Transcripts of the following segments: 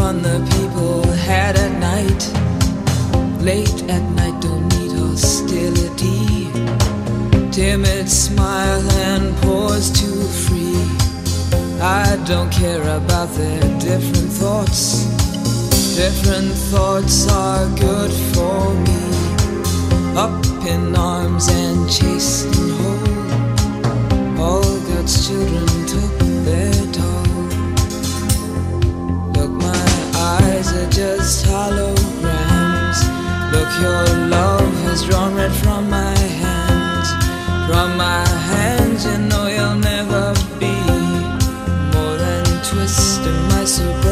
fun the people had at night. Late at night, don't need hostility. Timid smile and pause too free. I don't care about their different thoughts. Different thoughts are good for me. Up in arms and chased and. All God's children took their toll. Eyes are just holograms. Look, your love has drawn red from my hands. From my hands, you know you'll never be more than twist in my sobriety.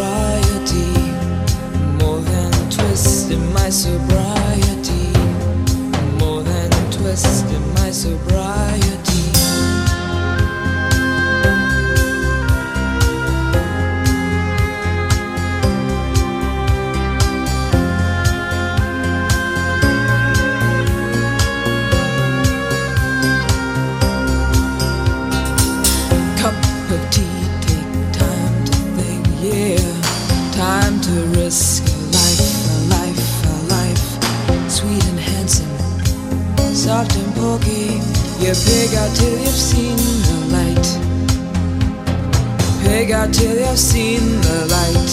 You pig out till you've seen the light. Pig out till you've seen the light.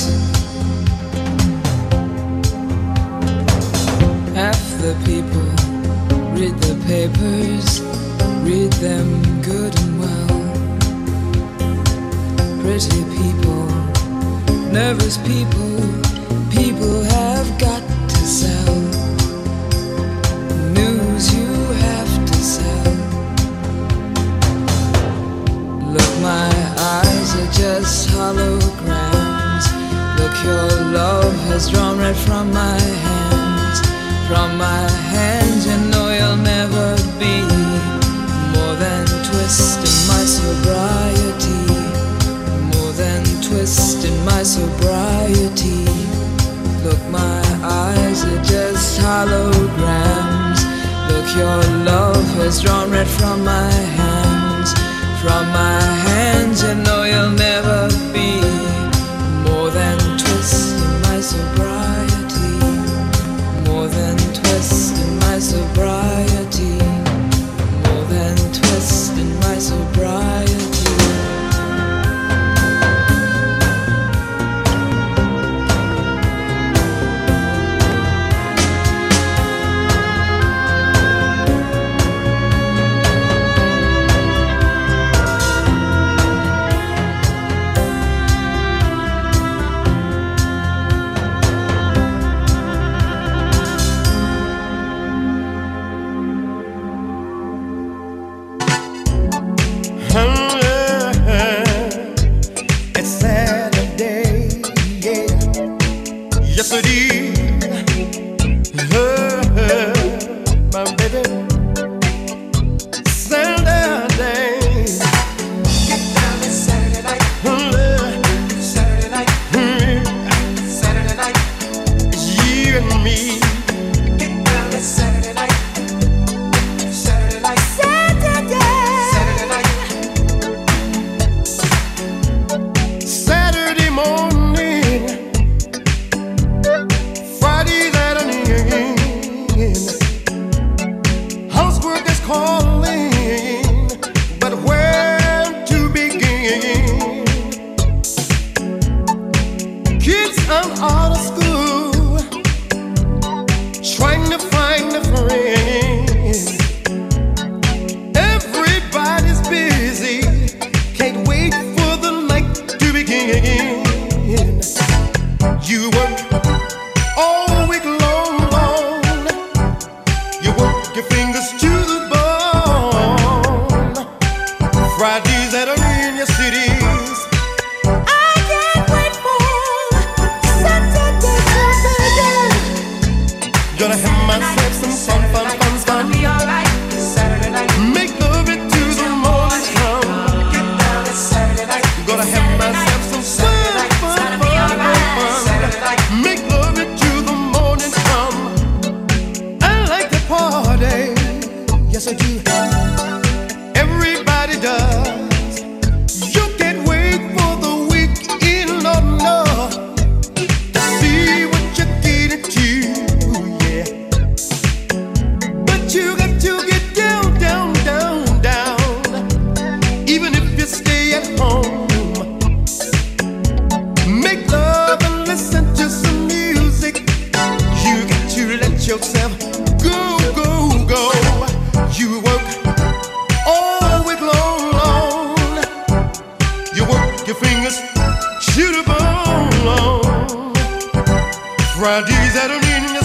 Half the people read the papers, read them good and well pretty people, nervous people, people have got to sell. Just holograms. Look, your love has drawn red from my hands. From my hands, you know you'll never be more than twist in my sobriety more than twist in my sobriety. Look, my eyes are just holograms. Look, your love has drawn red from my hands. From my hands, you know you'll never be more than da,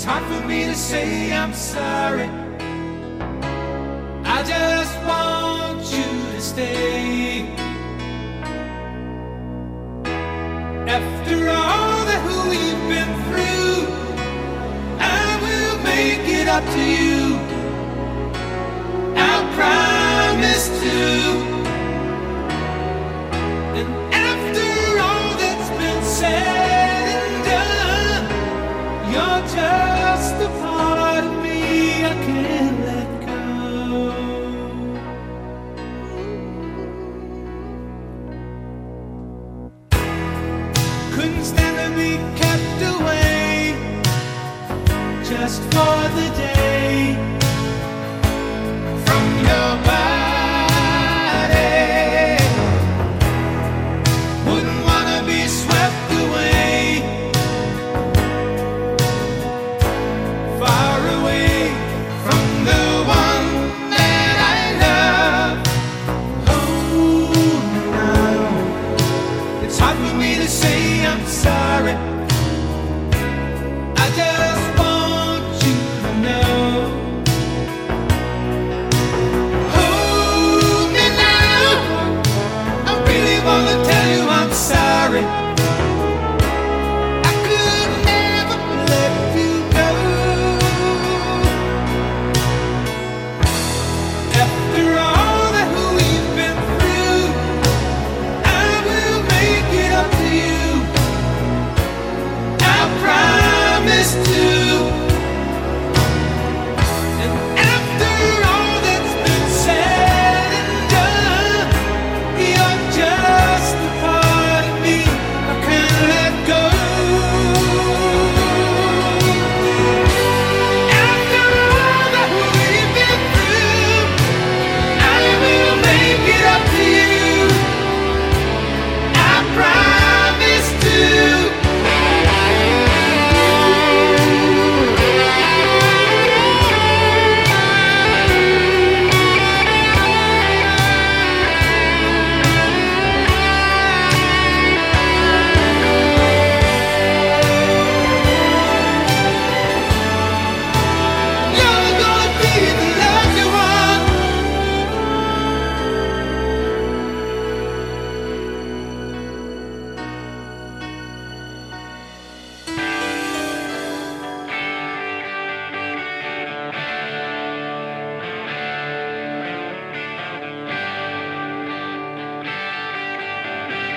It's hard for me to say I'm sorry. I just want you to stay. After all that we've been through, I will make it up to you. I promise to.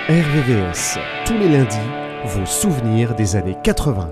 RVVS, tous les lundis, vos souvenirs des années 80.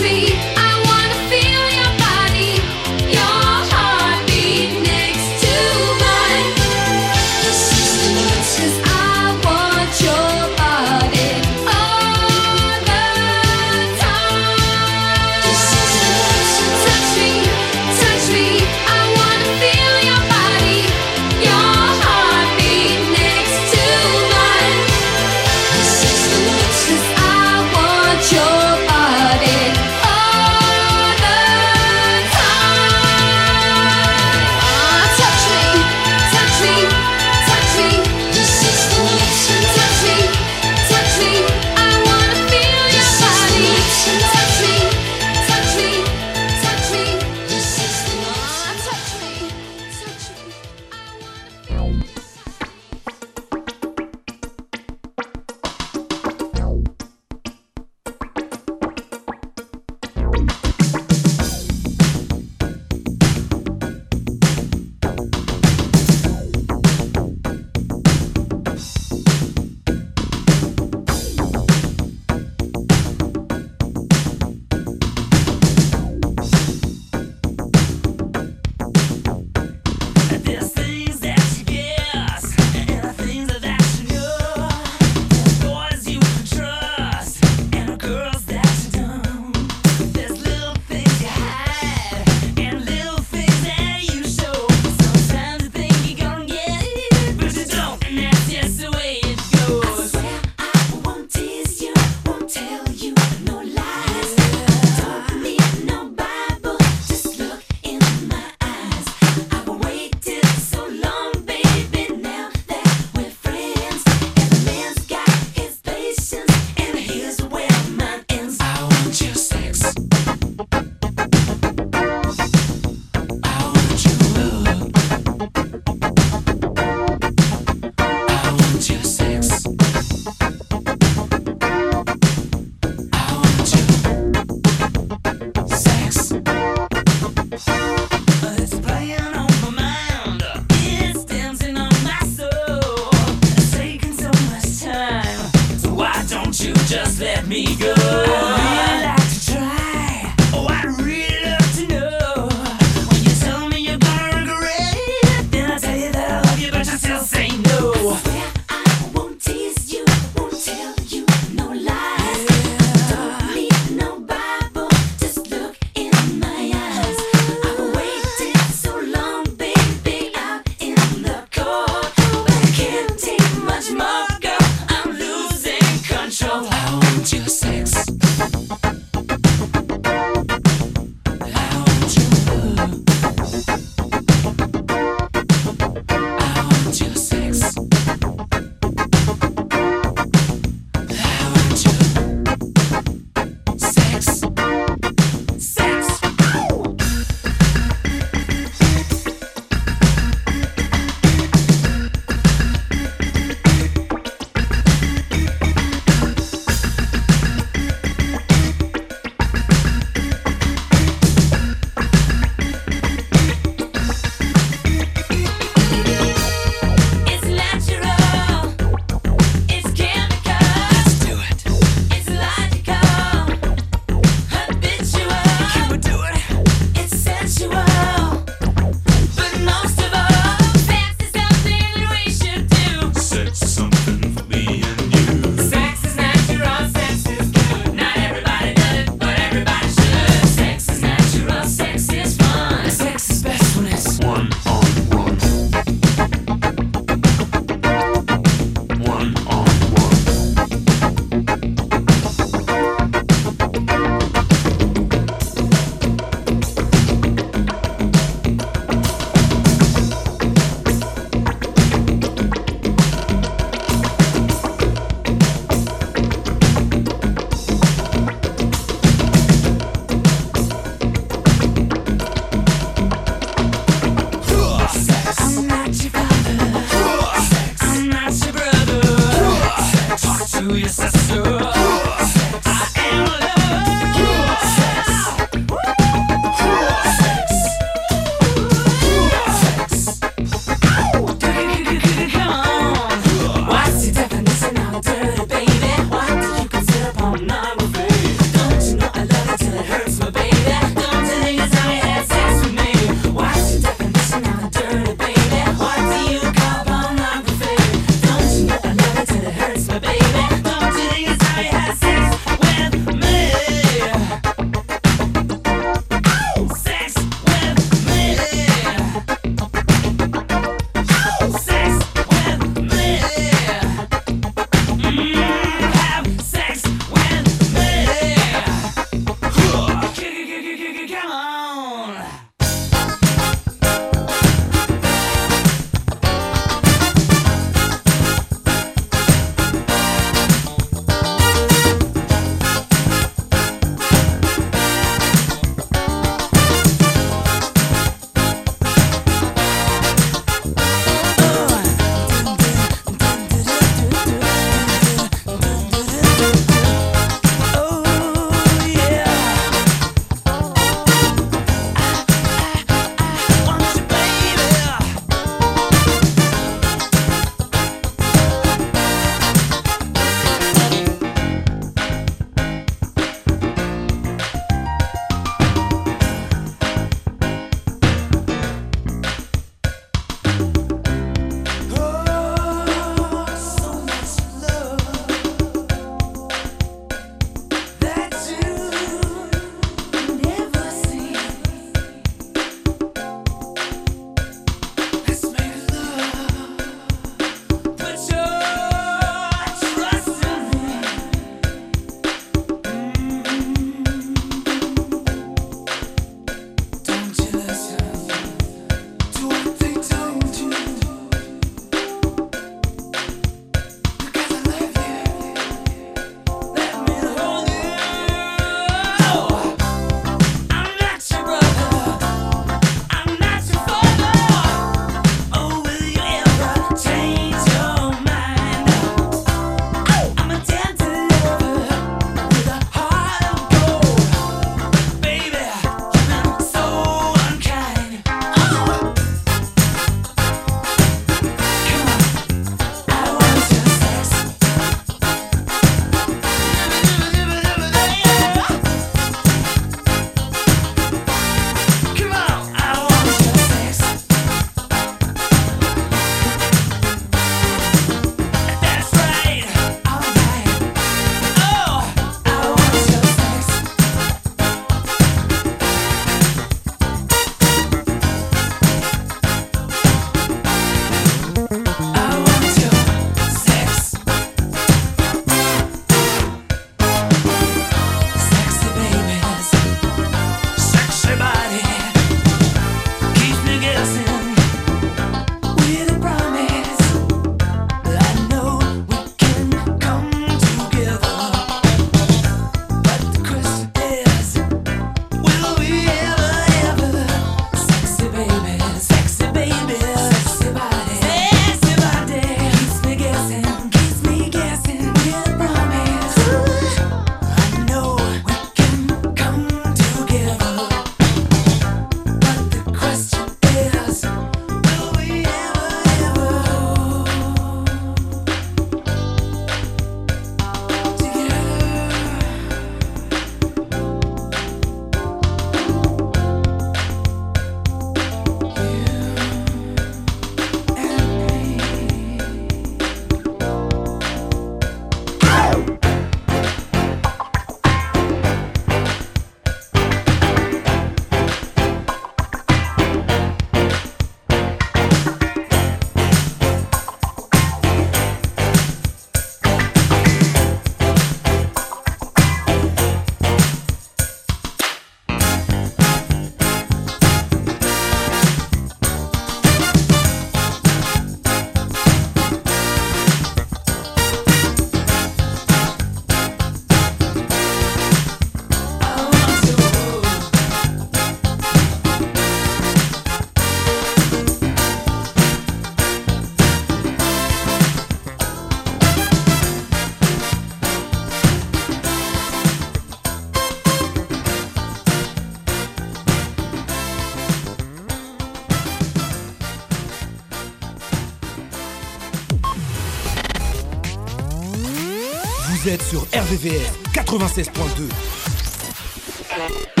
RVVR 96.2.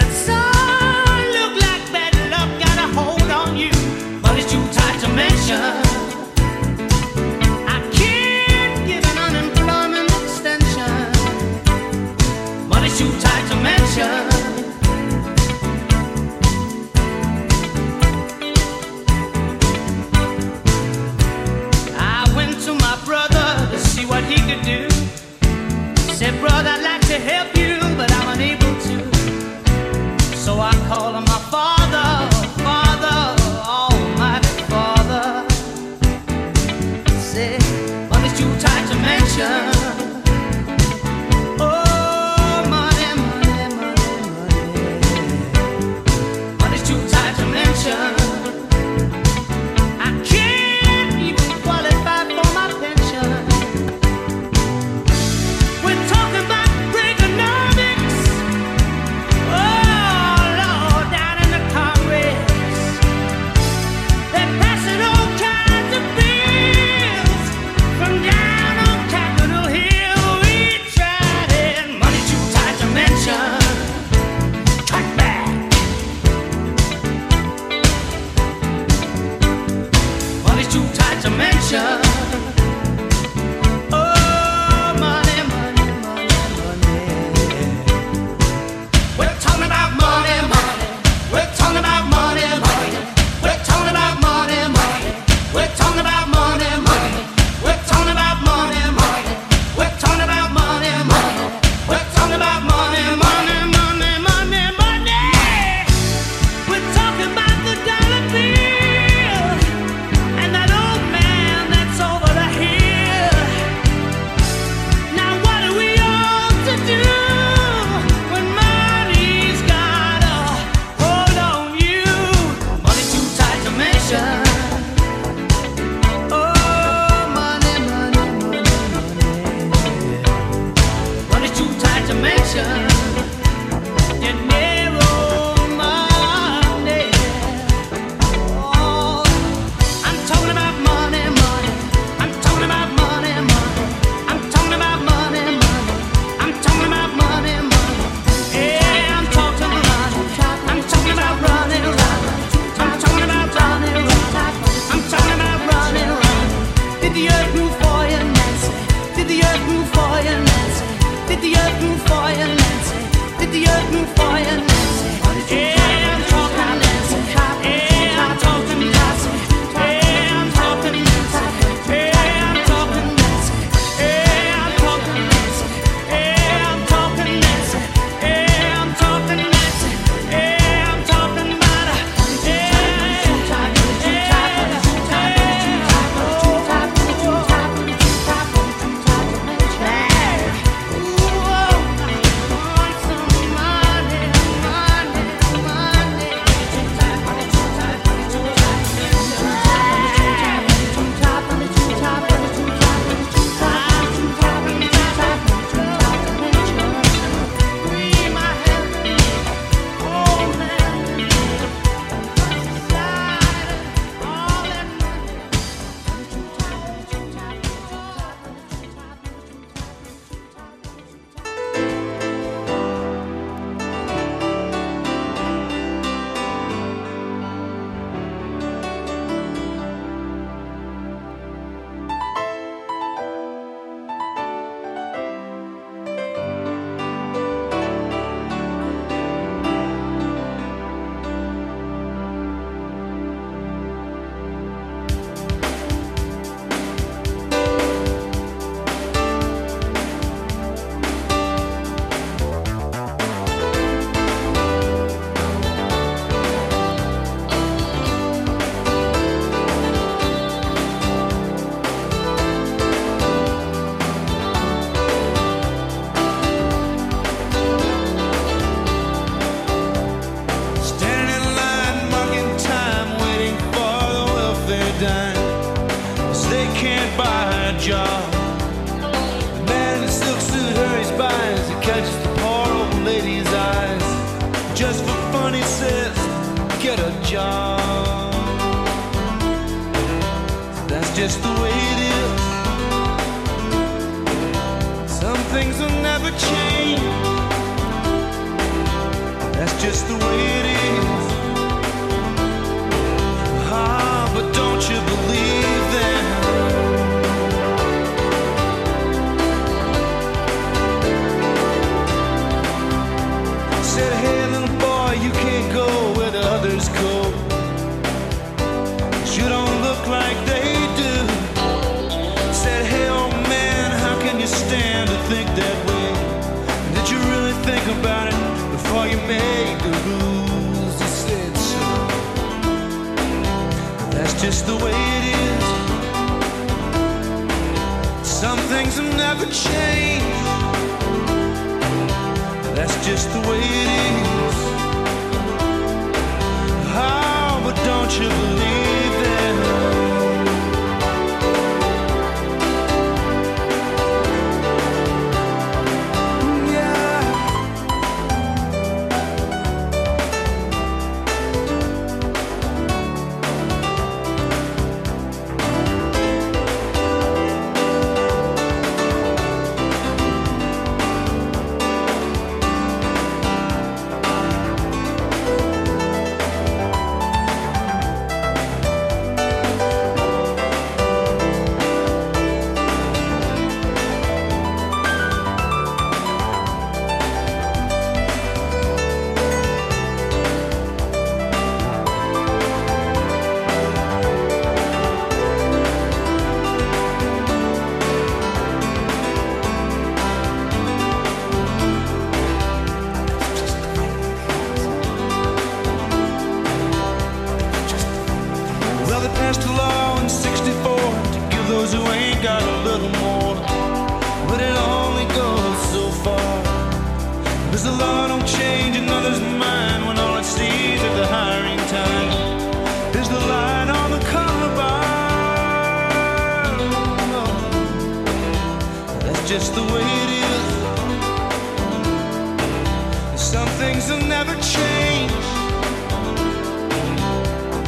They said, That's just the way it is. Oh, but don't you believe? just the way it is. Some things will never change.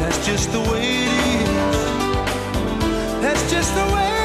That's just the way it is. That's just the way